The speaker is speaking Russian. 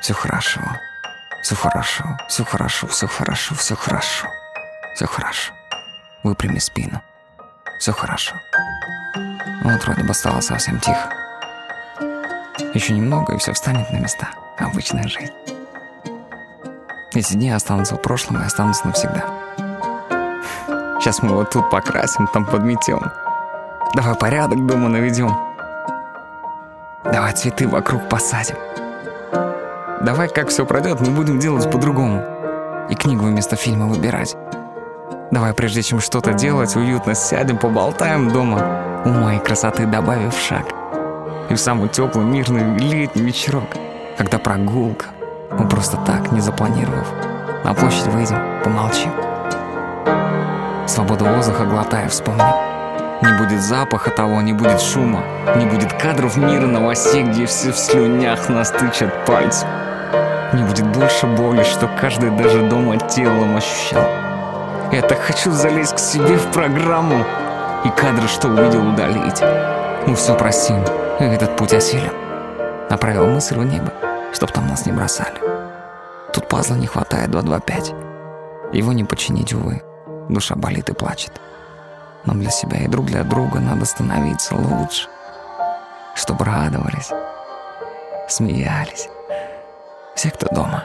Все хорошо. Все хорошо, все хорошо, все хорошо, все хорошо. Все хорошо. Выпрями спину. Все хорошо. Вот вроде бы стало совсем тихо. Еще немного, и все встанет на места. Обычная жизнь. Эти дни останутся в прошлом и останутся навсегда. Сейчас мы вот тут покрасим, там подметем. Давай порядок дома наведем. Давай цветы вокруг посадим. Давай, как все пройдет, мы будем делать по-другому. И книгу вместо фильма выбирать. Давай, прежде чем что-то делать, уютно сядем, поболтаем дома, ума и красоты добавив шаг. И в самый теплый, мирный летний вечерок, когда прогулка, мы просто так, не запланировав, на площадь выйдем, помолчим. Свободу воздуха глотая, вспомним. Не будет запаха того, не будет шума, не будет кадров мира новостей, где все в слюнях нас тычат пальцем. Не будет больше боли, что каждый даже дома телом ощущал. Я так хочу залезть к себе в программу и кадры, что увидел, удалить. Мы все простим, и этот путь осилим. Направил мысль в небо, чтоб там нас не бросали. Тут пазла не хватает 225. Его не починить, увы. Душа болит и плачет. Но для себя и друг для друга надо становиться лучше. Чтобы радовались, смеялись. Все, кто дома.